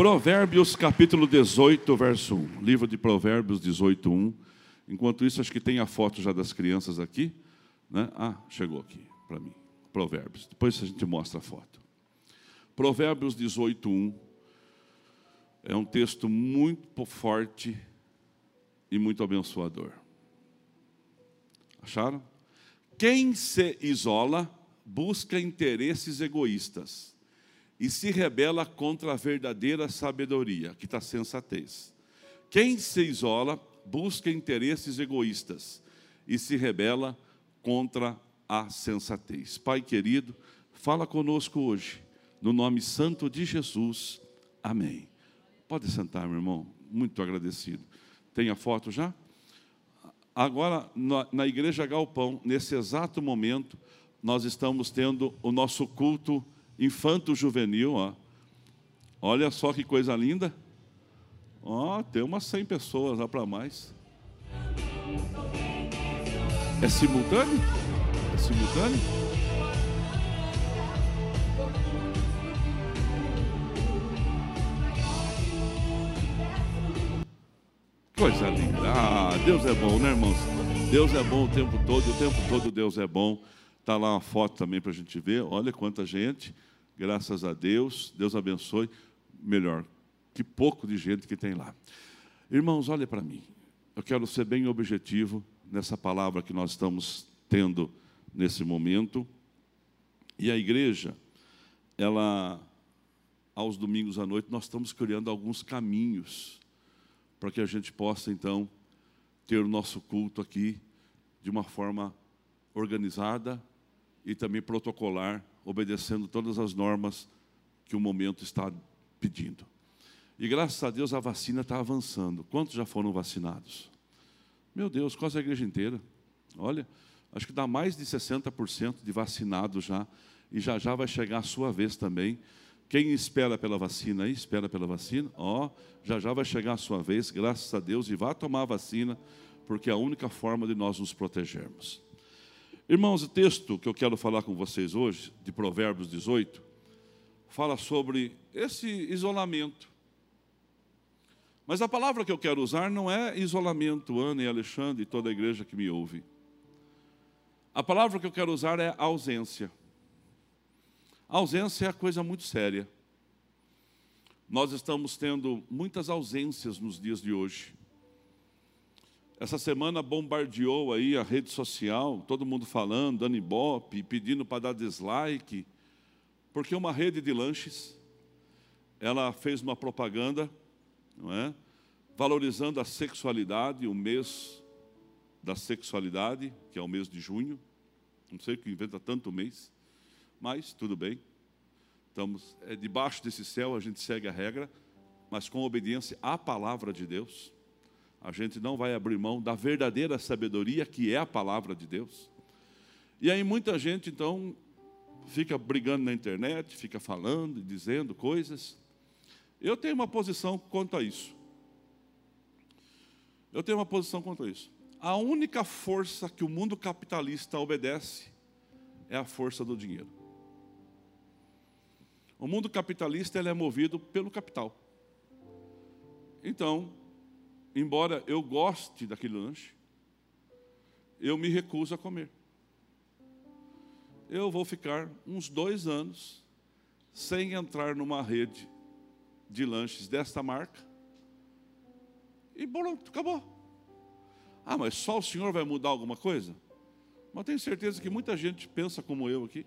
Provérbios capítulo 18, verso 1. Livro de Provérbios 18, 1. Enquanto isso, acho que tem a foto já das crianças aqui. Né? Ah, chegou aqui para mim. Provérbios. Depois a gente mostra a foto. Provérbios 18, 1. É um texto muito forte e muito abençoador. Acharam? Quem se isola busca interesses egoístas e se rebela contra a verdadeira sabedoria, que está sensatez. Quem se isola busca interesses egoístas e se rebela contra a sensatez. Pai querido, fala conosco hoje, no nome santo de Jesus. Amém. Pode sentar, meu irmão, muito agradecido. Tem a foto já? Agora, na, Igreja Galpão, nesse exato momento, nós estamos tendo o nosso culto infanto-juvenil. Ó. Olha só que coisa linda. Ó, tem umas 100 pessoas lá para mais. É simultâneo? É simultâneo? Coisa linda. Ah, Deus é bom, né, irmãos? Deus é bom o tempo todo, o tempo todo Deus é bom. Está lá uma foto também para a gente ver. Olha quanta gente. Graças a Deus. Deus abençoe. Melhor, que pouco de gente que tem lá. Irmãos, olha para mim. Eu quero ser bem objetivo nessa palavra que nós estamos tendo nesse momento. E a igreja, ela, aos domingos à noite, nós estamos criando alguns caminhos para que a gente possa, então, ter o nosso culto aqui de uma forma organizada e também protocolar, obedecendo todas as normas que o momento está pedindo. E graças a Deus a vacina está avançando. Quantos já foram vacinados? Meu Deus, quase a igreja inteira. Olha, acho que dá mais de 60% de vacinados já. E já já vai chegar a sua vez também. Quem espera pela vacina aí, espera pela vacina, ó, já já vai chegar a sua vez, graças a Deus, e vá tomar a vacina, porque é a única forma de nós nos protegermos. Irmãos, o texto que eu quero falar com vocês hoje, de Provérbios 18, fala sobre esse isolamento. Mas a palavra que eu quero usar não é isolamento, Ana e Alexandre e toda a igreja que me ouve. A palavra que eu quero usar é ausência. A ausência é coisa muito séria. Nós estamos tendo muitas ausências nos dias de hoje. Essa semana bombardeou aí a rede social, todo mundo falando, dando ibope, pedindo para dar dislike, porque uma rede de lanches, ela fez uma propaganda, não é? Valorizando a sexualidade, o mês da sexualidade, que é o mês de junho. Não sei que inventa tanto mês, mas tudo bem. Estamos é, debaixo desse céu, a gente segue a regra, mas com obediência à palavra de Deus a gente não vai abrir mão da verdadeira sabedoria que é a palavra de Deus. E aí muita gente então fica brigando na internet, fica falando e dizendo coisas. Eu tenho uma posição quanto a isso. Eu tenho uma posição quanto a isso. A única força que o mundo capitalista obedece é a força do dinheiro. O mundo capitalista ele é movido pelo capital. Então, embora eu goste daquele lanche, eu me recuso a comer. Eu vou ficar uns dois anos sem entrar numa rede de lanches desta marca. E pronto, acabou. Ah, mas só o senhor vai mudar alguma coisa? Mas tenho certeza que muita gente pensa como eu aqui.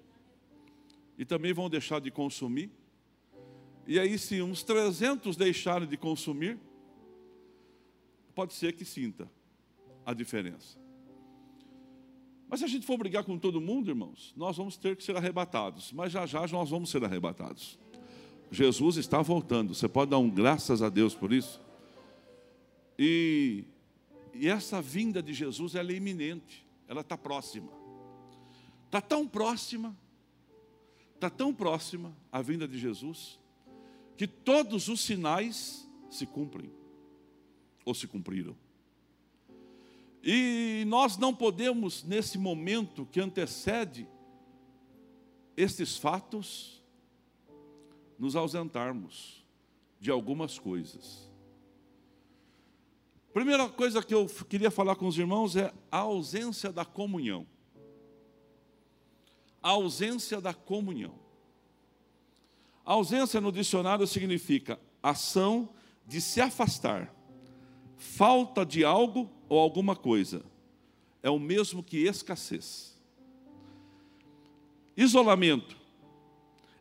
E também vão deixar de consumir. E aí, se uns 300 deixarem de consumir, pode ser que sinta a diferença. Mas se a gente for brigar com todo mundo, irmãos, nós vamos ter que ser arrebatados. Mas já já nós vamos ser arrebatados. Jesus está voltando. Você pode dar um graças a Deus por isso? E, e essa vinda de Jesus ela é iminente. Ela está próxima. Está tão próxima, está tão próxima a vinda de Jesus, que todos os sinais se cumprem ou se cumpriram. E nós não podemos, nesse momento que antecede estes fatos, nos ausentarmos de algumas coisas. Primeira coisa que eu queria falar com os irmãos é a ausência da comunhão. A ausência da comunhão. A ausência no dicionário significa ação de se afastar, falta de algo ou alguma coisa. É o mesmo que escassez. Isolamento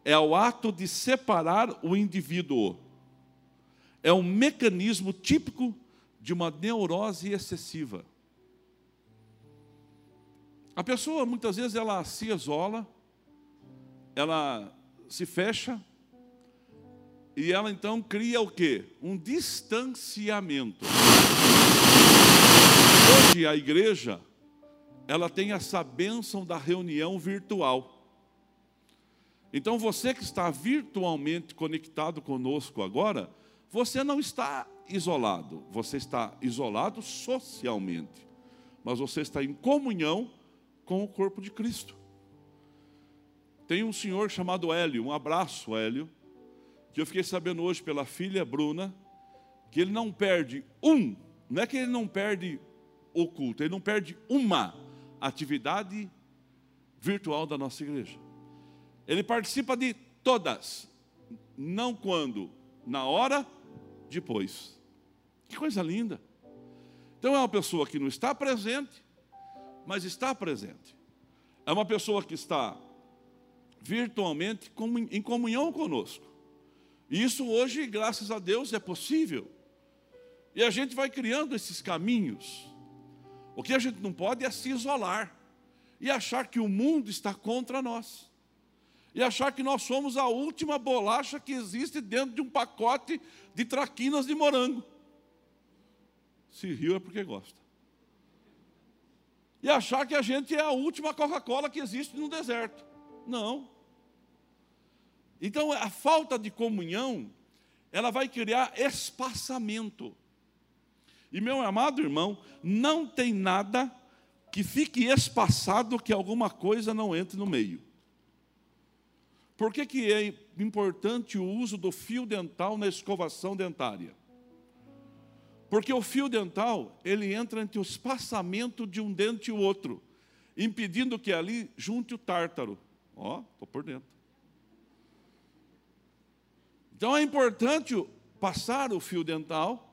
é o ato de separar o indivíduo. É um mecanismo típico de uma neurose excessiva. A pessoa muitas vezes ela se isola, ela se fecha e ela então cria o quê? Um distanciamento. Hoje a igreja ela tem essa bênção da reunião virtual. Então você que está virtualmente conectado conosco agora, você não está isolado, você está isolado socialmente, mas você está em comunhão com o corpo de Cristo. Tem um senhor chamado Hélio, um abraço, Hélio, que eu fiquei sabendo hoje pela filha Bruna, que ele não perde um, não é que ele não perde o culto, ele não perde uma atividade virtual da nossa igreja. Ele participa de todas, não quando, na hora, depois. Que coisa linda. Então é uma pessoa que não está presente, mas está presente. É uma pessoa que está virtualmente em comunhão conosco. E isso hoje, graças a Deus, é possível. E a gente vai criando esses caminhos. O que a gente não pode é se isolar e achar que o mundo está contra nós e achar que nós somos a última bolacha que existe dentro de um pacote de traquinas de morango. Se riu é porque gosta. E achar que a gente é a última Coca-Cola que existe no deserto. Não. Então a falta de comunhão, ela vai criar espaçamento. E meu amado irmão, não tem nada que fique espaçado que alguma coisa não entre no meio. Por que, que é importante o uso do fio dental na escovação dentária? Porque o fio dental, ele entra entre o espaçamento de um dente e o outro, impedindo que ali junte o tártaro. Ó, estou por dentro. Então é importante passar o fio dental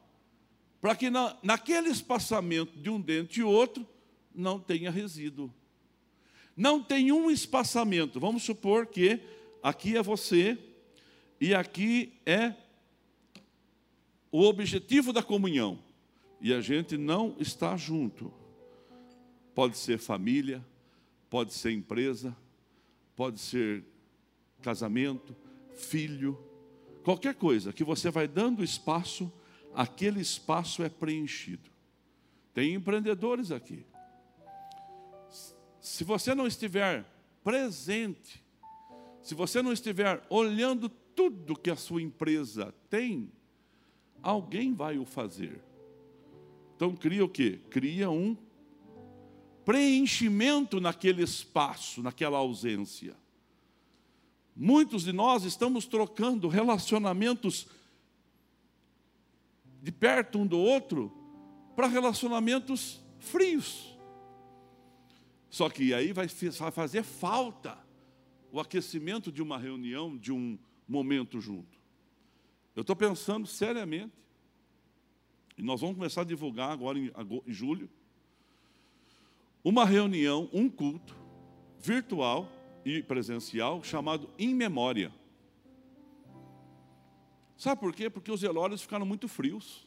para que na, naquele espaçamento de um dente e outro não tenha resíduo. Não tem um espaçamento. Vamos supor que aqui é você e aqui é o objetivo da comunhão. E a gente não está junto. Pode ser família, pode ser empresa, pode ser casamento, filho, qualquer coisa que você vai dando espaço, aquele espaço é preenchido. Tem empreendedores aqui. Se você não estiver presente se você não estiver olhando tudo que a sua empresa tem, alguém vai o fazer. Então cria o quê? Cria um preenchimento naquele espaço, naquela ausência. Muitos de nós estamos trocando relacionamentos de perto um do outro para relacionamentos frios. Só que aí vai fazer falta o aquecimento de uma reunião, de um momento junto. Eu estou pensando seriamente, e nós vamos começar a divulgar agora em, julho, uma reunião, um culto virtual e presencial chamado Em Memória. Sabe por quê? Porque os velórios ficaram muito frios.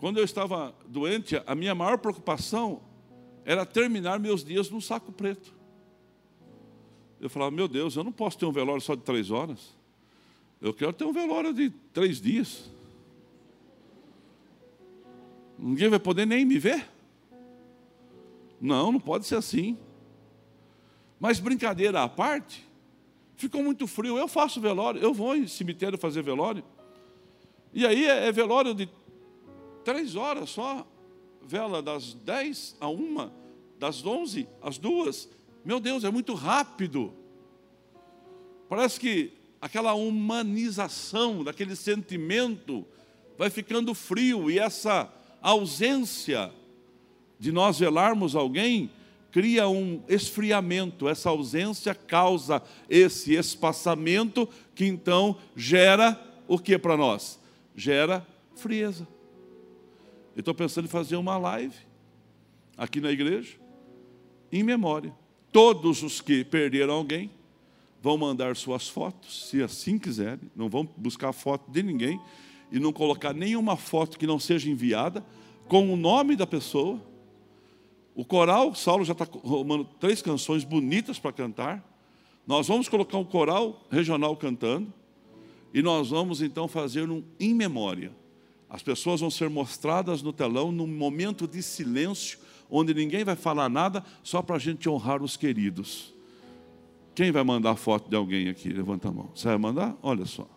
Quando eu estava doente, a minha maior preocupação era terminar meus dias num saco preto. Eu falava, meu Deus, eu não posso ter um velório só de três horas. Eu quero ter um velório de três dias. Ninguém vai poder nem me ver. Não, não pode ser assim. Mas brincadeira à parte, ficou muito frio. Eu faço velório, eu vou em cemitério fazer velório. E aí é, é velório de três horas só. Vela das dez a uma, das onze às duas, meu Deus, é muito rápido. Parece que aquela humanização daquele sentimento vai ficando frio e essa ausência de nós velarmos alguém cria um esfriamento. Essa ausência causa esse espaçamento que então gera o que para nós? Gera frieza. Eu estou pensando em fazer uma live aqui na igreja, em memória. Todos os que perderam alguém vão mandar suas fotos, se assim quiserem, não vão buscar foto de ninguém e não colocar nenhuma foto que não seja enviada com o nome da pessoa. O coral, Saulo já está arrumando três canções bonitas para cantar. Nós vamos colocar um coral regional cantando e nós vamos então fazer um em memória. As pessoas vão ser mostradas no telão num momento de silêncio, onde ninguém vai falar nada, só para a gente honrar os queridos. Quem vai mandar foto de alguém aqui? Levanta a mão. Você vai mandar? Olha só.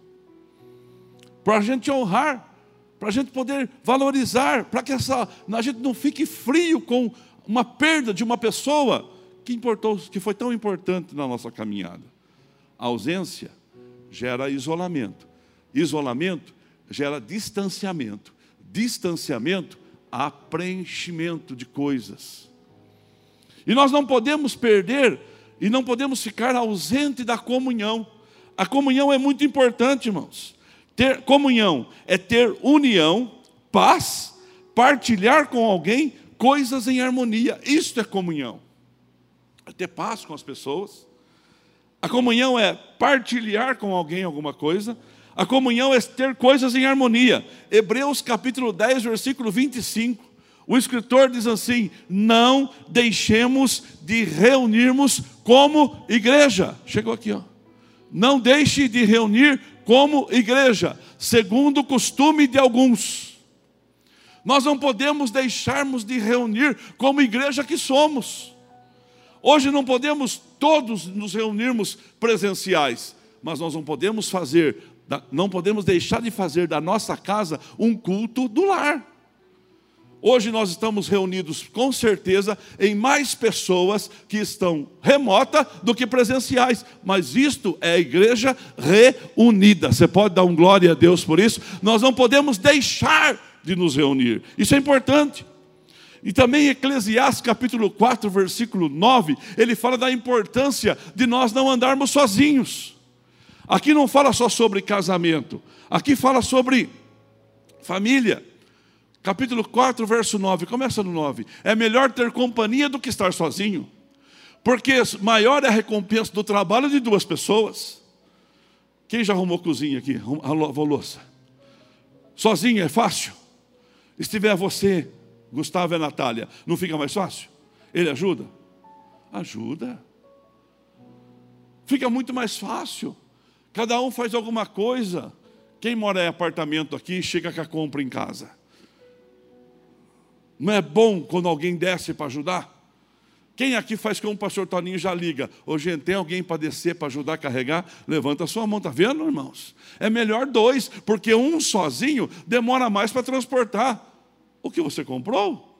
Para a gente honrar, para a gente poder valorizar, para que essa, a gente não fique frio com uma perda de uma pessoa que, importou, que foi tão importante na nossa caminhada. A ausência gera isolamento. Isolamento gera distanciamento. Distanciamento há preenchimento de coisas. E nós não podemos perder e não podemos ficar ausente da comunhão. A comunhão é muito importante, irmãos. Ter comunhão é ter união, paz, partilhar com alguém coisas em harmonia. Isto é comunhão. É ter paz com as pessoas. A comunhão é partilhar com alguém alguma coisa. A comunhão é ter coisas em harmonia. Hebreus capítulo 10, versículo 25. O escritor diz assim: Não deixemos de reunirmos como igreja. Chegou aqui, ó. Não deixe de reunir como igreja, segundo o costume de alguns. Nós não podemos deixarmos de reunir como igreja que somos. Hoje não podemos todos nos reunirmos presenciais, mas nós não podemos fazer, não podemos deixar de fazer da nossa casa um culto do lar. Hoje nós estamos reunidos com certeza em mais pessoas que estão remota do que presenciais, mas isto é a igreja reunida. Você pode dar um glória a Deus por isso? Nós não podemos deixar de nos reunir. Isso é importante. E também Eclesiastes capítulo 4, versículo 9, ele fala da importância de nós não andarmos sozinhos. Aqui não fala só sobre casamento, aqui fala sobre família capítulo 4, verso 9, começa no 9. É melhor ter companhia do que estar sozinho, porque maior é a recompensa do trabalho de duas pessoas. Quem já arrumou cozinha aqui? Arrumou louça. Sozinho é fácil? Estiver você, Gustavo e a Natália, não fica mais fácil? Ele ajuda? Ajuda. Fica muito mais fácil. Cada um faz alguma coisa. Quem mora em apartamento aqui, chega com a compra em casa. Não é bom quando alguém desce para ajudar? Quem aqui faz como o pastor Toninho já liga? Ô, gente, tem alguém para descer, para ajudar a carregar? Levanta a sua mão, está vendo, irmãos? É melhor dois, porque um sozinho demora mais para transportar o que você comprou.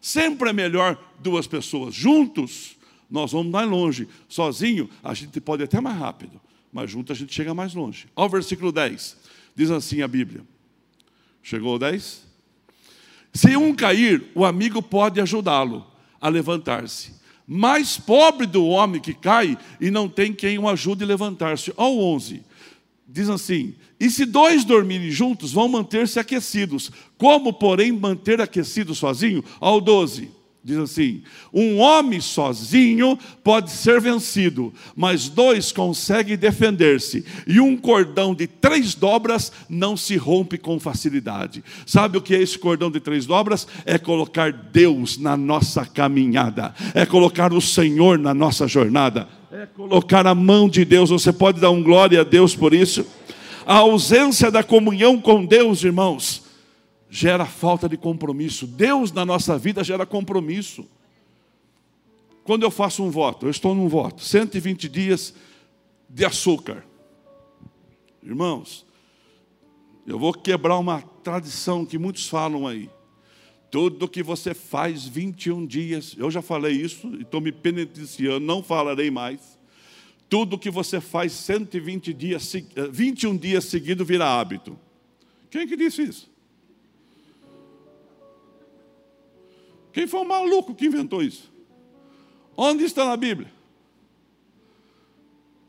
Sempre é melhor duas pessoas juntos, nós vamos mais longe. Sozinho, a gente pode até mais rápido, mas junto a gente chega mais longe. Olha o versículo 10, diz assim a Bíblia. Chegou o 10? Se um cair, o amigo pode ajudá-lo a levantar-se. Mais pobre do homem que cai e não tem quem o ajude a levantar-se. Ao 11, diz assim: E se dois dormirem juntos, vão manter-se aquecidos. Como, porém, manter aquecido sozinho? Ao 12, Diz assim: um homem sozinho pode ser vencido, mas dois conseguem defender-se, e um cordão de três dobras não se rompe com facilidade. Sabe o que é esse cordão de três dobras? É colocar Deus na nossa caminhada, é colocar o Senhor na nossa jornada, é colocar a mão de Deus. Você pode dar um glória a Deus por isso? A ausência da comunhão com Deus, irmãos gera falta de compromisso. Deus na nossa vida gera compromisso. Quando eu faço um voto, eu estou num voto, 120 dias de açúcar. Irmãos, eu vou quebrar uma tradição que muitos falam aí. Tudo que você faz 21 dias, eu já falei isso e estou me penitenciando, não falarei mais. tudo que você faz 120 dias, 21 eh, dias seguidos vira hábito. Quem que disse isso? Quem foi o maluco que inventou isso? Onde está na Bíblia?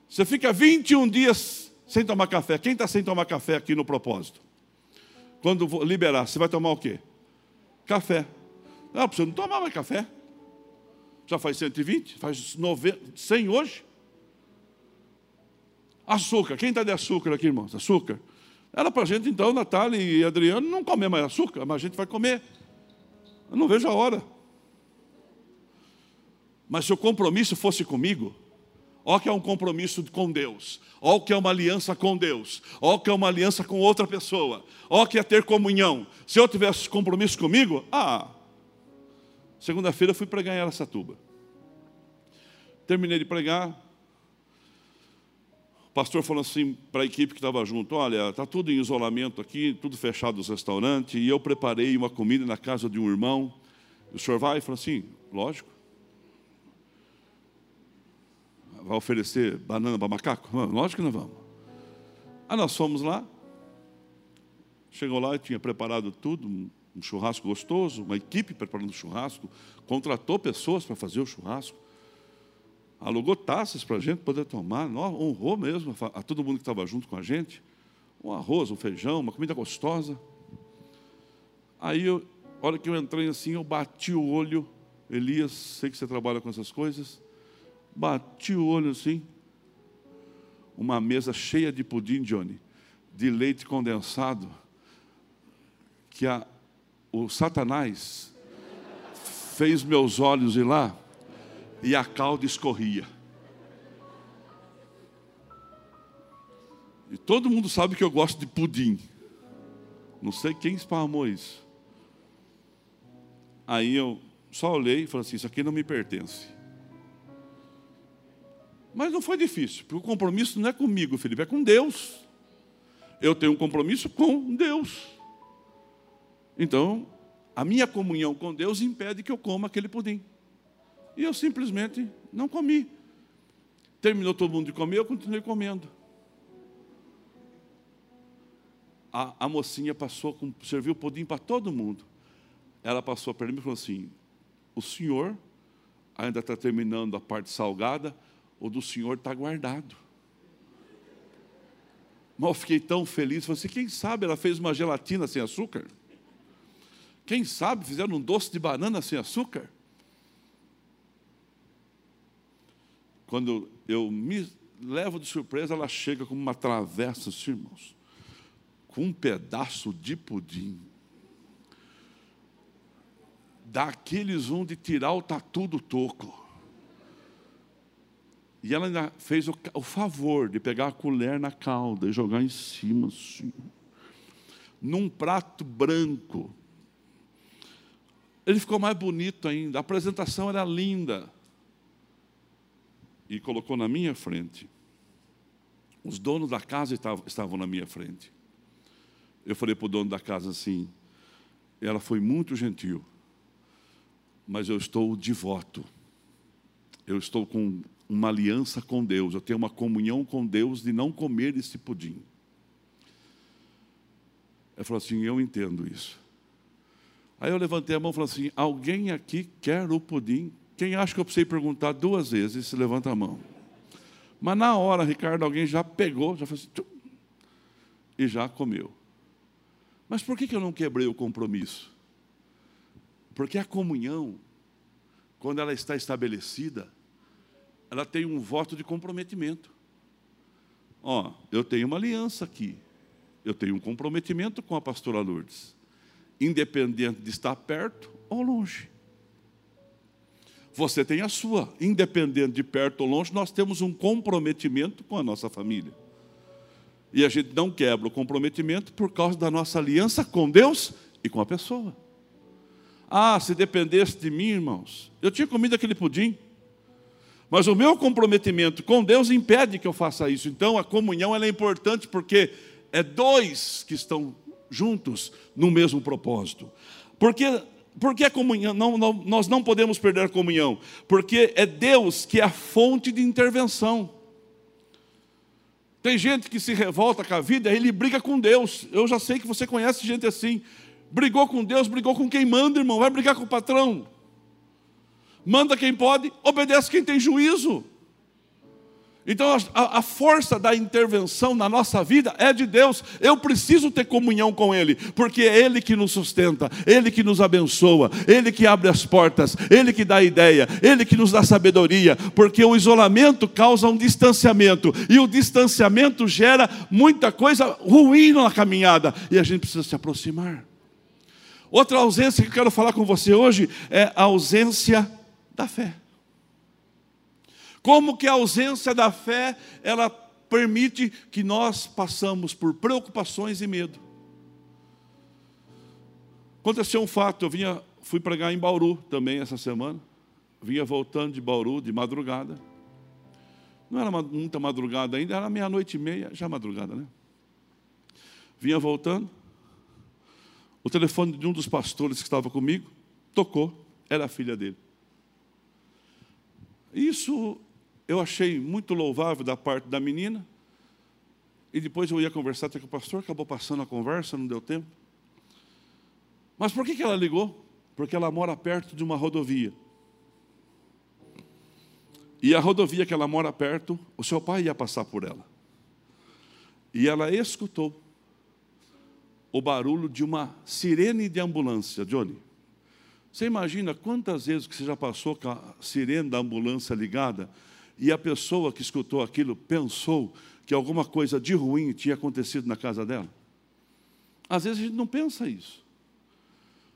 Você fica 21 dias sem tomar café. Quem está sem tomar café aqui no propósito? Quando liberar, você vai tomar o quê? Café. Não, você não tomar mais café. Já faz 120, faz 90, 100 hoje. Açúcar. Quem está de açúcar aqui, irmãos? Açúcar. Era para a gente, então, Natália e Adriano, não comer mais açúcar, mas a gente vai comer. Eu não vejo a hora. Mas se o compromisso fosse comigo, ó que é um compromisso com Deus, ó que é uma aliança com Deus, ó que é uma aliança com outra pessoa, ó que é ter comunhão. Se eu tivesse compromisso comigo, ah, segunda-feira fui pregar em Aracatuba. Terminei de pregar, pastor falou assim para a equipe que estava junto: Olha, está tudo em isolamento aqui, tudo fechado os restaurantes, e eu preparei uma comida na casa de um irmão. O senhor vai? e falou assim: Lógico vai oferecer banana para macaco? Lógico que não vamos. Aí nós fomos lá, chegou lá e tinha preparado tudo, um churrasco gostoso, uma equipe preparando o churrasco, contratou pessoas para fazer o churrasco, alugou taças para a gente poder tomar, honrou mesmo a todo mundo que estava junto com a gente, um arroz, um feijão, uma comida gostosa. Aí, eu, a hora que eu entrei assim, eu bati o olho, Elias, sei que você trabalha com essas coisas, Bati o olho assim. Uma mesa cheia de pudim, Johnny, de leite condensado, que a, o Satanás fez meus olhos ir lá e a calda escorria. E todo mundo sabe que eu gosto de pudim. Não sei quem esparramou isso. Aí eu só olhei e falei assim: Isso aqui não me pertence. Mas não foi difícil, porque o compromisso não é comigo, Felipe, é com Deus. Eu tenho um compromisso com Deus. Então, a minha comunhão com Deus impede que eu coma aquele pudim. E eu simplesmente não comi. Terminou todo mundo de comer, eu continuei comendo. A, a mocinha passou, com, serviu o pudim para todo mundo. Ela passou para mim e falou assim: O senhor ainda está terminando a parte salgada, o do Senhor está guardado. Mas eu fiquei tão feliz, falei assim, quem sabe ela fez uma gelatina sem açúcar? Quem sabe fizeram um doce de banana sem açúcar? Quando eu me levo de surpresa, ela chega como uma travessa, assim, irmãos, com um pedaço de pudim. Daqueles um de tirar o tatu do toco. E ela ainda fez o, o, favor de pegar a colher na calda e jogar em cima, assim, num prato branco. Ele ficou mais bonito ainda, a apresentação era linda. E colocou na minha frente. Os donos da casa estavam, na minha frente. Eu falei para o dono da casa assim: ela foi muito gentil, mas eu estou de voto. Eu estou com uma aliança com Deus, eu tenho uma comunhão com Deus de não comer esse pudim. Ele falou assim: Eu entendo isso. Aí eu levantei a mão e falei assim: Alguém aqui quer o pudim? Quem acha que eu precisei perguntar duas vezes, se levanta a mão. Mas na hora, Ricardo, alguém já pegou, já fez assim, e já comeu. Mas por que eu não quebrei o compromisso? Porque a comunhão, quando ela está estabelecida, ela tem um voto de comprometimento. Ó, eu tenho uma aliança aqui. Eu tenho um comprometimento com a pastora Lourdes. Independente de estar perto ou longe. Você tem a sua. Independente de perto ou longe, nós temos um comprometimento com a nossa família. E a gente não quebra o comprometimento por causa da nossa aliança com Deus e com a pessoa. Ah, se dependesse de mim, irmãos, eu tinha comido aquele pudim. Mas o meu comprometimento com Deus impede que eu faça isso. Então a comunhão é importante porque é dois que estão juntos no mesmo propósito. Porque porque a comunhão, não, não, nós não podemos perder a comunhão, porque é Deus que é a fonte de intervenção. Tem gente que se revolta com a vida, ele briga com Deus. Eu já sei que você conhece gente assim. Brigou com Deus, brigou com quem manda, irmão. Vai brigar com o patrão. Manda quem pode, obedece quem tem juízo. Então a, a, força da intervenção na nossa vida é de Deus. Eu preciso ter comunhão com Ele, porque é Ele que nos sustenta, Ele que nos abençoa, Ele que abre as portas, Ele que dá ideia, Ele que nos dá sabedoria, porque o isolamento causa um distanciamento, e o distanciamento gera muita coisa ruim na caminhada, e a gente precisa se aproximar. Outra ausência que eu quero falar com você hoje é a ausência da fé. Como que a ausência da fé, ela permite que nós passamos por preocupações e medo. Aconteceu um fato, eu vinha, fui pregar em Bauru também essa semana, vinha voltando de Bauru de madrugada. Não era muita madrugada ainda, era meia-noite e meia, já madrugada, né? Vinha voltando, o telefone de um dos pastores que estava comigo tocou, era a filha dele. Isso eu achei muito louvável da parte da menina. E depois eu ia conversar até com o pastor, acabou passando a conversa, não deu tempo. Mas por que, que ela ligou? Porque ela mora perto de uma rodovia. E a rodovia que ela mora perto, o seu pai ia passar por ela. E ela escutou o barulho de uma sirene de ambulância, Johnny. Você imagina quantas vezes que você já passou com a sirene da ambulância ligada e a pessoa que escutou aquilo pensou que alguma coisa de ruim tinha acontecido na casa dela. Às vezes a gente não pensa isso.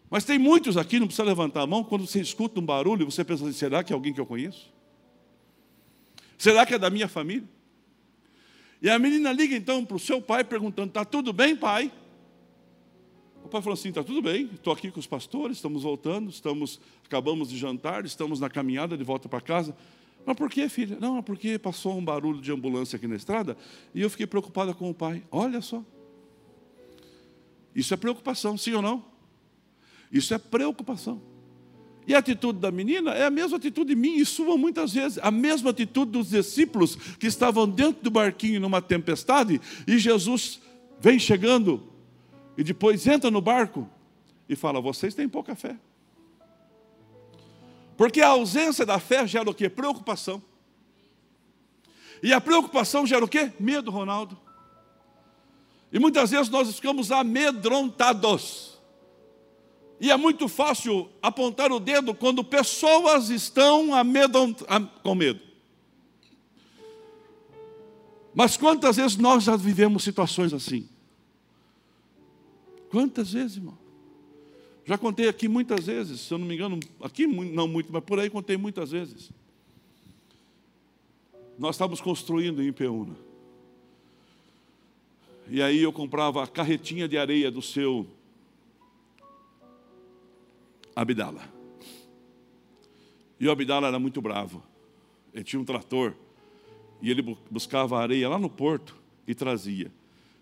Mas tem muitos aqui, não precisa levantar a mão, quando você escuta um barulho, você pensa assim, será que é alguém que eu conheço? Será que é da minha família? E a menina liga então para o seu pai perguntando: Está tudo bem, pai? O pai falou assim: Está tudo bem, estou aqui com os pastores, estamos voltando, estamos, acabamos de jantar, estamos na caminhada de volta para casa. Mas por que, filha? Não, é porque passou um barulho de ambulância aqui na estrada e eu fiquei preocupada com o pai. Olha só. Isso é preocupação, sim ou não? Isso é preocupação. E a atitude da menina é a mesma atitude de mim e sua muitas vezes. A mesma atitude dos discípulos que estavam dentro do barquinho numa tempestade e Jesus vem chegando e depois entra no barco e fala: Vocês têm pouca fé. Porque a ausência da fé gera o quê? Preocupação. E a preocupação gera o quê? Medo, Ronaldo. E muitas vezes nós ficamos amedrontados. E é muito fácil apontar o dedo quando pessoas estão amedrontadas, com medo. Mas quantas vezes nós já vivemos situações assim? Quantas vezes, irmão? Já contei aqui muitas vezes, se eu não me engano, aqui não muito, mas por aí contei muitas vezes. Nós estávamos construindo em Peúna. E aí eu comprava a carretinha de areia do seu Abdala. E o Abdala era muito bravo. Ele tinha um trator. E ele buscava areia lá no porto e trazia.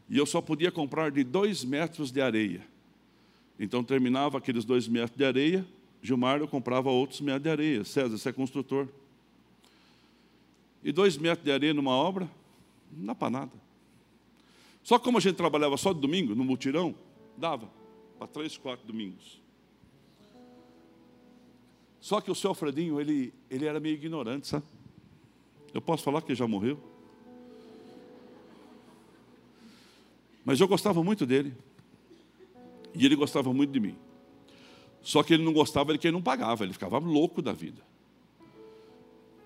E eu só podia comprar de dois metros de areia. Então terminava aqueles dois metros de areia, Gilmar eu comprava outros metros de areia. César, você é construtor. E dois metros de areia numa obra, não dá para nada. Só como a gente trabalhava só de domingo, no mutirão, dava para três, quatro domingos. Só que o seu Alfredinho, ele, ele era meio ignorante, sabe? Eu posso falar que ele já morreu. Mas eu gostava muito dele. E ele gostava muito de mim. Só que ele não gostava de quem não pagava, ele ficava louco da vida.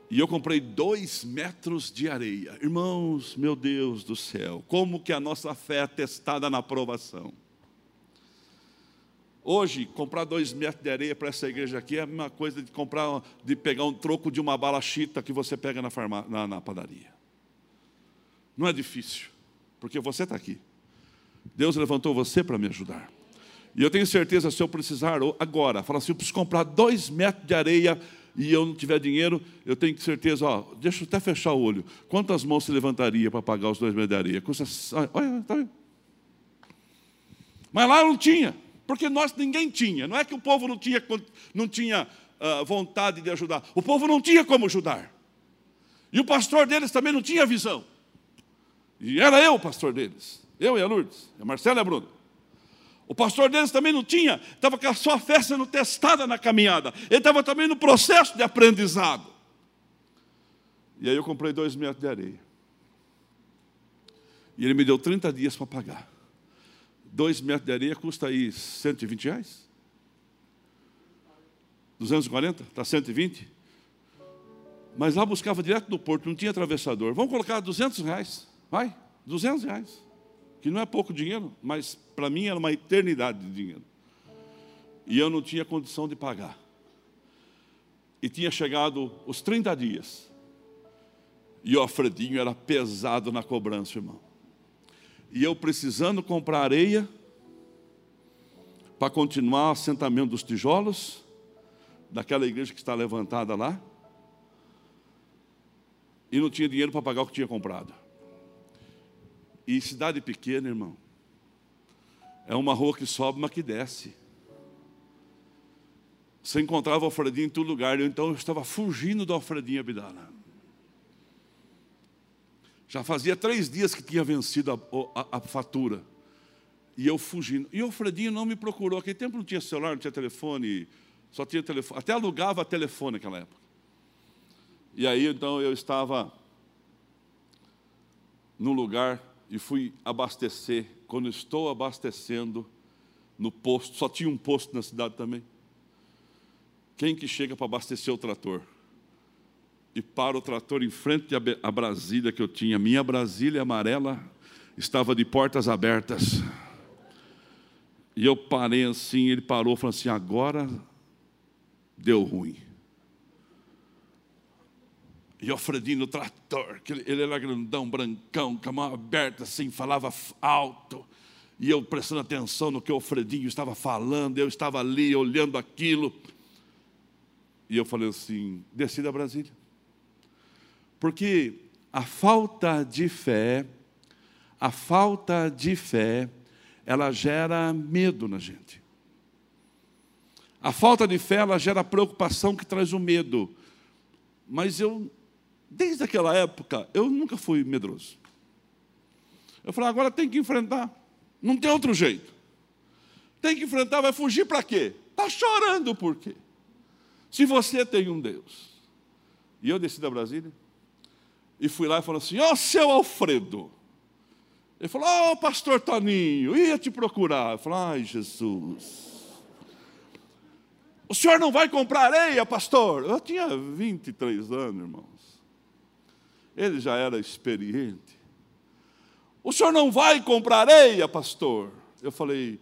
E eu comprei dois metros de areia. Irmãos, meu Deus do céu, como que a nossa fé é testada na aprovação. Hoje, comprar dois metros de areia para essa igreja aqui é a mesma coisa de comprar, de pegar um troco de uma bala chita que você pega na, farma, na, na padaria. Não é difícil, porque você está aqui. Deus levantou você para me ajudar. E eu tenho certeza, se eu precisar agora, falar assim, eu preciso comprar dois metros de areia e eu não tiver dinheiro, eu tenho certeza, ó, deixa eu até fechar o olho. Quantas mãos se levantaria para pagar os dois metros de areia? Custa, olha, tá vendo? Mas lá não tinha, porque nós ninguém tinha. Não é que o povo não tinha, não tinha uh, vontade de ajudar. O povo não tinha como ajudar. E o pastor deles também não tinha visão. E era eu o pastor deles. Eu e a Lourdes, a Marcela e a Bruna. O pastor deles também não tinha, estava com a sua fé sendo testada na caminhada. Ele estava também no processo de aprendizado. E aí eu comprei dois metros de areia. E ele me deu 30 dias para pagar. Dois metros de areia custa aí 120 reais? 240? Está 120? Mas lá buscava direto do porto, não tinha atravessador. Vamos colocar 200 reais. Vai, 200 reais que não é pouco dinheiro, mas para mim era uma eternidade de dinheiro. E eu não tinha condição de pagar. E tinha chegado os 30 dias. E o Alfredinho era pesado na cobrança, irmão. E eu precisando comprar areia para continuar o assentamento dos tijolos daquela igreja que está levantada lá. E não tinha dinheiro para pagar o que tinha comprado. E cidade pequena, irmão, é uma rua que sobe, uma que desce. Você encontrava o Alfredinho em todo lugar, então eu estava fugindo do Alfredinho Abdala. Já fazia três dias que tinha vencido a, a, a, fatura. E eu fugindo. E o Alfredinho não me procurou. Aquele tempo não tinha celular, não tinha telefone, só tinha telefone. Até alugava telefone naquela época. E aí então eu estava no lugar e fui abastecer. Quando estou abastecendo no posto, só tinha um posto na cidade também. Quem que chega para abastecer o trator? E para o trator em frente à Brasília que eu tinha. Minha Brasília amarela estava de portas abertas. E eu parei assim, ele parou falou assim: agora deu ruim. E o Fredinho no trator, que ele, ele era grandão, brancão, com a mão aberta assim, falava alto. E eu prestando atenção no que o Fredinho estava falando, eu estava ali olhando aquilo. E eu falei assim: desci da Brasília. Porque a falta de fé, a falta de fé, ela gera medo na gente. A falta de fé, ela gera preocupação que traz o medo. Mas eu Desde aquela época, eu nunca fui medroso. Eu falei, agora tem que enfrentar. Não tem outro jeito. Tem que enfrentar, vai fugir para quê? Está chorando por quê? Se você tem um Deus. E eu desci da Brasília e fui lá e falei assim: Ó, oh, seu Alfredo. Ele falou: Ó, oh, pastor Toninho, ia te procurar. Eu falei: Ai, Jesus. O senhor não vai comprar areia, pastor? Eu tinha 23 anos, irmão. Ele já era experiente. O senhor não vai comprar areia, pastor? Eu falei,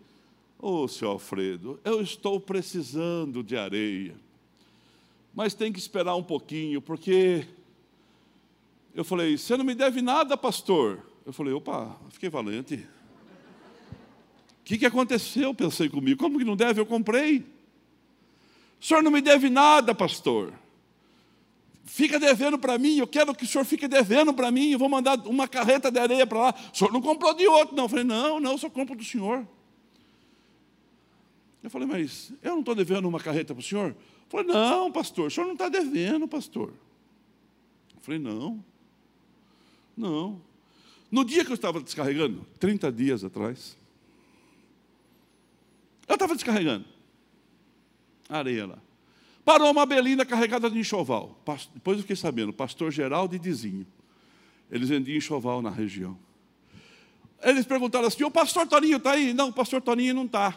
ô oh, senhor Alfredo, eu estou precisando de areia. Mas tem que esperar um pouquinho, porque. Eu falei, você não me deve nada, pastor. Eu falei, opa, fiquei valente. O que, que aconteceu? Pensei comigo. Como que não deve? Eu comprei. O senhor não me deve nada, pastor fica devendo para mim, eu quero que o senhor fique devendo para mim, eu vou mandar uma carreta de areia para lá. O senhor não comprou de outro, não. Eu falei, não, não, eu só compro do senhor. Eu falei, mas eu não estou devendo uma carreta para o senhor? Eu falei, não, pastor, o senhor não está devendo, pastor. Eu falei, não, não. No dia que eu estava descarregando, 30 dias atrás, eu estava descarregando areia lá. Parou uma belina carregada de enxoval. Depois eu fiquei sabendo, pastor Geraldo e Dizinho. Eles vendiam enxoval na região. Eles perguntaram assim: o pastor Toninho está aí? Não, o pastor Toninho não está.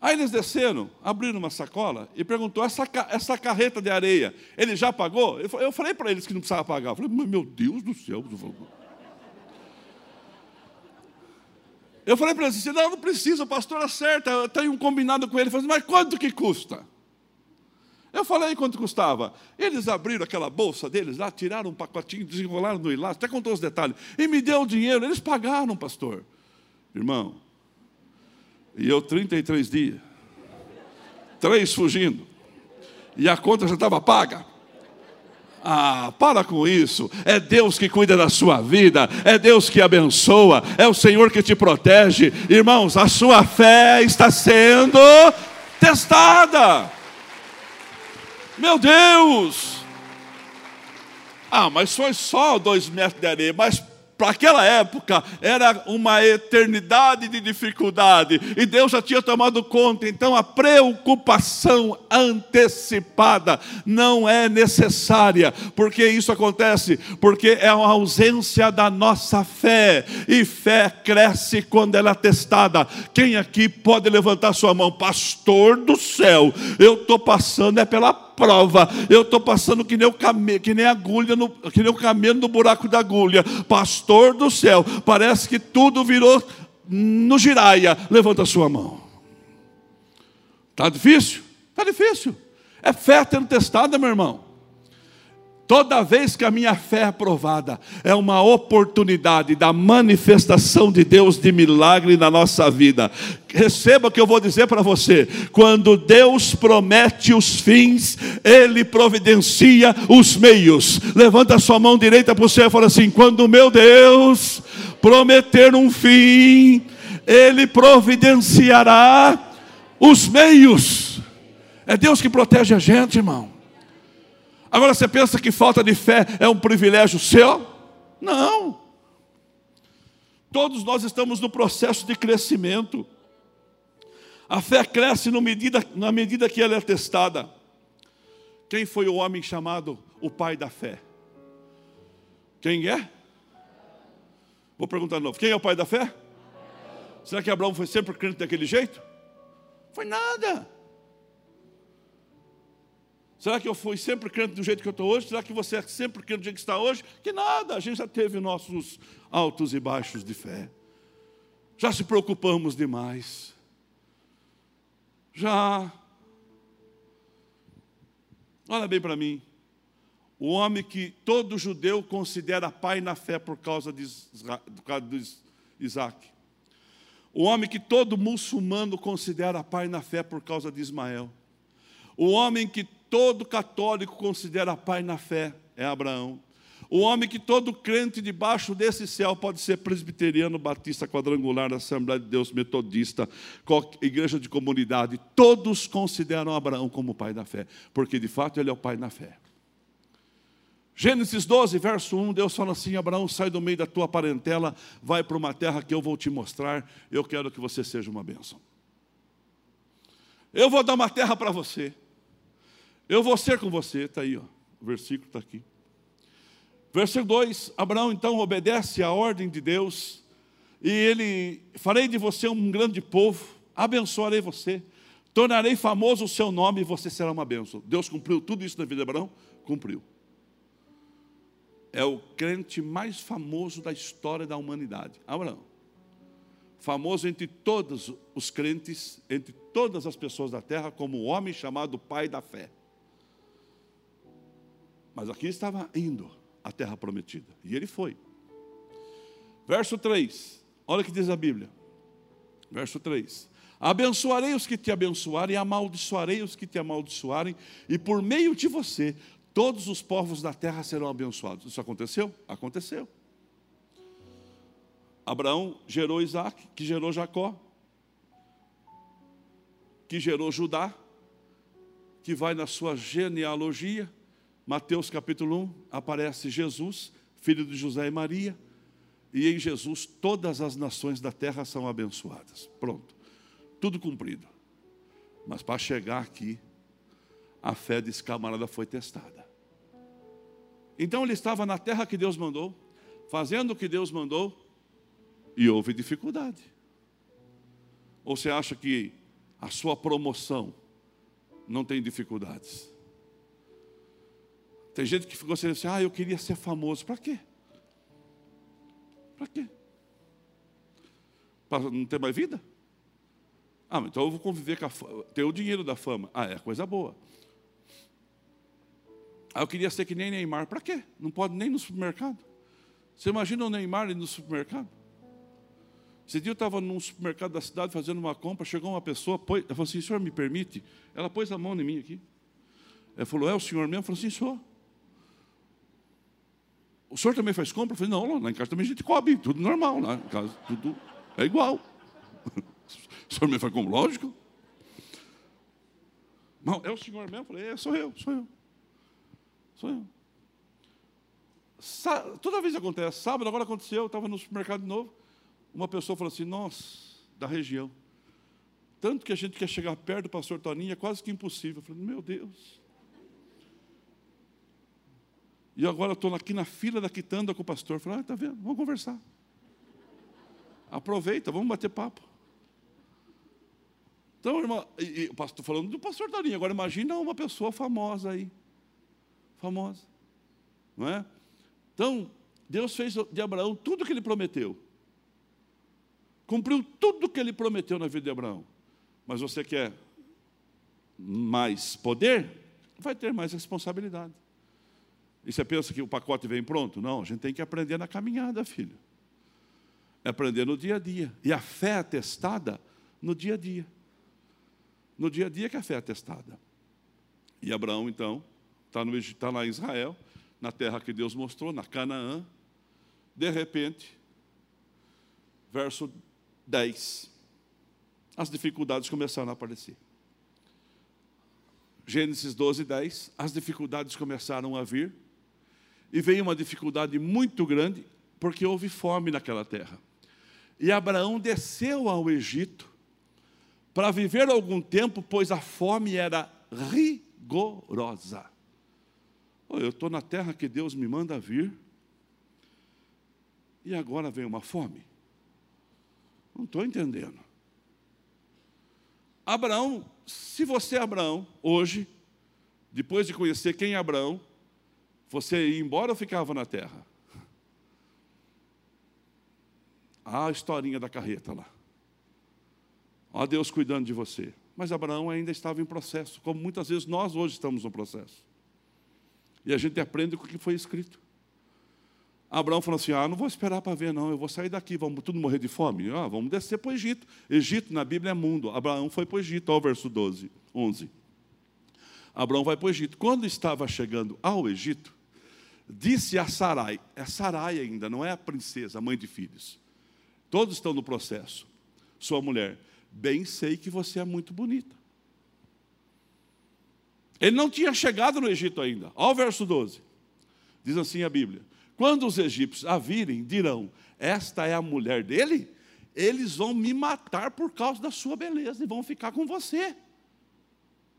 Aí eles desceram, abriram uma sacola e perguntou: essa, essa carreta de areia, ele já pagou? Eu falei para eles que não precisava pagar. Eu falei, meu Deus do céu. Eu falei para ele assim, não, não precisa, o pastor acerta, eu tenho um combinado com ele. Ele falou assim, mas quanto que custa? Eu falei quanto custava. Eles abriram aquela bolsa deles lá, tiraram um pacotinho, desenrolaram no elástico, até contou os detalhes. E me deu o dinheiro, eles pagaram, pastor. Irmão, e eu 33 dias, três fugindo, e a conta já estava paga. Ah, para com isso. É Deus que cuida da sua vida, é Deus que abençoa, é o Senhor que te protege. Irmãos, a sua fé está sendo testada. Meu Deus! Ah, mas foi só dois metros de areia, mas para aquela época era uma eternidade de dificuldade e Deus já tinha tomado conta, então a preocupação antecipada não é necessária, porque isso acontece, porque é a ausência da nossa fé, e fé cresce quando ela é testada. Quem aqui pode levantar sua mão, pastor do céu? Eu estou passando é pela prova. Eu estou passando que nem, o came, que nem agulha, no, que nem o camelo no buraco da agulha. Pastor do céu, parece que tudo virou no giraia. Levanta a sua mão. Está difícil? Está difícil. É fé tendo testada, meu irmão. Toda vez que a minha fé é aprovada, é uma oportunidade da manifestação de Deus de milagre na nossa vida. Receba o que eu vou dizer para você: quando Deus promete os fins, Ele providencia os meios. Levanta a sua mão direita para o céu e fala assim: quando o meu Deus prometer um fim, Ele providenciará os meios. É Deus que protege a gente, irmão. Agora você pensa que falta de fé é um privilégio seu? Não. Todos nós estamos no processo de crescimento. A fé cresce medida, na medida que ela é testada. Quem foi o homem chamado o pai da fé? Quem é? Vou perguntar de novo: quem é o pai da fé? Será que Abraão foi sempre crente daquele jeito? Foi nada. Será que eu fui sempre crente do jeito que eu estou hoje? Será que você é sempre crente do jeito que está hoje? Que nada, a gente já teve nossos altos e baixos de fé. Já se preocupamos demais. Já. Olha bem para mim. O homem que todo judeu considera pai na fé por causa de Isaac. O homem que todo muçulmano considera pai na fé por causa de Ismael. O homem que todo católico considera pai na fé é Abraão. O homem que todo crente debaixo desse céu pode ser presbiteriano, batista, quadrangular, Assembleia de Deus, metodista, igreja de comunidade, todos consideram Abraão como pai da fé, porque de fato ele é o pai da fé. Gênesis 12, verso 1, Deus fala assim: Abraão, sai do meio da tua parentela, vai para uma terra que eu vou te mostrar, eu quero que você seja uma bênção. Eu vou dar uma terra para você. Eu vou ser com você, está aí, ó. o versículo está aqui. Versículo 2: Abraão então obedece à ordem de Deus, e ele: Farei de você um grande povo, abençoarei você, tornarei famoso o seu nome e você será uma bênção. Deus cumpriu tudo isso na vida de Abraão? Cumpriu. É o crente mais famoso da história da humanidade, Abraão. Famoso entre todos os crentes, entre todas as pessoas da terra, como o homem chamado pai da fé. Mas aqui estava indo à terra prometida. E ele foi. Verso 3. Olha o que diz a Bíblia. Verso 3. Abençoarei os que te abençoarem, amaldiçoarei os que te amaldiçoarem, e por meio de você, todos os povos da terra serão abençoados. Isso aconteceu? Aconteceu. Abraão gerou Isaac, que gerou Jacó, que gerou Judá, que vai na sua genealogia, Mateus capítulo 1, aparece Jesus, filho de José e Maria, e em Jesus todas as nações da terra são abençoadas. Pronto, tudo cumprido. Mas para chegar aqui, a fé desse camarada foi testada. Então ele estava na terra que Deus mandou, fazendo o que Deus mandou, e houve dificuldade. Ou você acha que a sua promoção não tem dificuldades? Tem gente que ficou assim, ah, eu queria ser famoso. Para quê? Para quê? Para não ter mais vida? Ah, então eu vou conviver com a fama, ter o dinheiro da fama. Ah, é coisa boa. Ah, eu queria ser que nem Neymar. Para quê? Não pode nem no supermercado. Você imagina o Neymar no supermercado? Esse dia eu estava num supermercado da cidade fazendo uma compra, chegou uma pessoa, pôs, falou assim, senhor me permite? Ela pôs a mão em mim aqui. Ela falou, é o senhor mesmo? Eu falei assim, sou. O senhor também faz compra? Eu falei, não, lá em casa também a gente come, tudo normal, lá em casa tudo é igual. O senhor também faz compra? Lógico. Não, é o senhor mesmo? Eu falei, é, sou eu, sou eu. Sou eu. toda vez acontece, sábado agora aconteceu, eu estava no supermercado de novo, uma pessoa falou assim, nossa, da região, tanto que a gente quer chegar perto do pastor Toninho, é quase que impossível. Eu falei, meu Deus. E agora estou aqui na fila da quitanda com o pastor. Falei, ah, tá vendo? Vamos conversar. Aproveita, vamos bater papo. Então, irmão, estou falando do pastor Toninho. Agora imagina uma pessoa famosa aí. Famosa. Não é? Então, Deus fez de Abraão tudo o que ele prometeu. Cumpriu tudo o que ele prometeu na vida de Abraão. Mas você quer mais poder? Vai ter mais responsabilidade. E você pensa que o pacote vem pronto? Não, a gente tem que aprender na caminhada, filho. É aprender no dia a dia. E a fé é testada no dia a dia. No dia a dia que a fé é testada. E Abraão, então, está tá lá em Israel, na terra que Deus mostrou, na Canaã. De repente, verso 10 as dificuldades começaram a aparecer. Gênesis 12, 10, as dificuldades começaram a vir, e veio uma dificuldade muito grande, porque houve fome naquela terra. E Abraão desceu ao Egito para viver algum tempo, pois a fome era rigorosa. Oh, eu estou na terra que Deus me manda vir, e agora vem uma fome. Não estou entendendo. Abraão, se você é Abraão, hoje, depois de conhecer quem é Abraão, você ia embora ou ficava na terra? Ah, a historinha da carreta lá. Ó Deus cuidando de você. Mas Abraão ainda estava em processo, como muitas vezes nós hoje estamos no processo. E a gente aprende com o que foi escrito. Abraão falou assim: Ah, não vou esperar para ver, não, eu vou sair daqui, vamos tudo morrer de fome. Ah, vamos descer para o Egito. Egito na Bíblia é mundo. Abraão foi para o Egito, ao verso 12, 11. Abraão vai para o Egito. Quando estava chegando ao Egito, disse a Sarai, é Sarai ainda, não é a princesa, a mãe de filhos. Todos estão no processo. Sua mulher, bem sei que você é muito bonita. Ele não tinha chegado no Egito ainda. Olha o verso 12. Diz assim a Bíblia: quando os egípcios a virem, dirão: Esta é a mulher dele? Eles vão me matar por causa da sua beleza e vão ficar com você.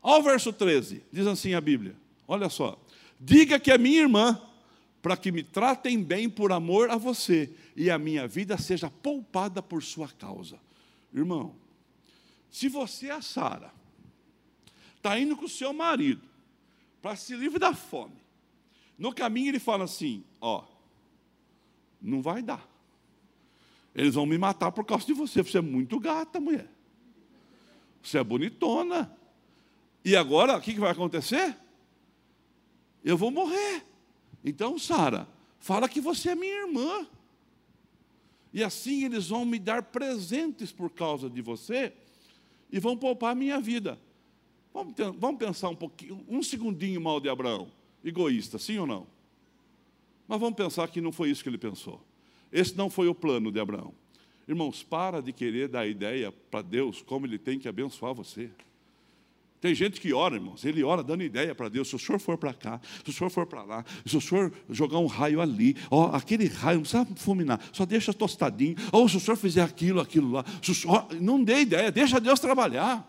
Olha o verso 13, diz assim a Bíblia: Olha só. Diga que é minha irmã, para que me tratem bem por amor a você e a minha vida seja poupada por sua causa. Irmão, se você, a Sara, está indo com o seu marido para se livrar da fome, no caminho ele fala assim: ó, não vai dar. Eles vão me matar por causa de você. Você é muito gata, mulher. Você é bonitona. E agora, o que vai acontecer? Eu vou morrer. Então, Sara, fala que você é minha irmã. E assim eles vão me dar presentes por causa de você e vão poupar a minha vida. Vamos, vamos pensar um pouquinho, um segundinho mal de Abraão. Egoísta, sim ou não? Mas vamos pensar que não foi isso que ele pensou. Esse não foi o plano de Abraão. Irmãos, para de querer dar ideia para Deus como ele tem que abençoar você. Tem gente que ora, irmãos, ele ora dando ideia para Deus. Se o senhor for para cá, se o senhor for para lá, se o senhor jogar um raio ali, ó, aquele raio não precisa fulminar, só deixa tostadinho. Ou se o senhor fizer aquilo, aquilo lá, senhor, não dê ideia, deixa Deus trabalhar.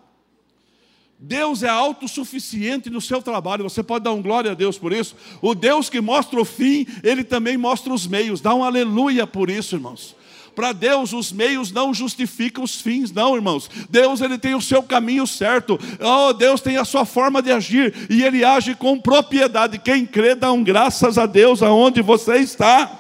Deus é autossuficiente no seu trabalho, você pode dar um glória a Deus por isso. O Deus que mostra o fim, ele também mostra os meios. Dá um aleluia por isso, irmãos. Para Deus, os meios não justificam os fins, não, irmãos. Deus ele tem o seu caminho certo. Oh, Deus tem a sua forma de agir e ele age com propriedade. Quem crê, dá um graças a Deus aonde você está.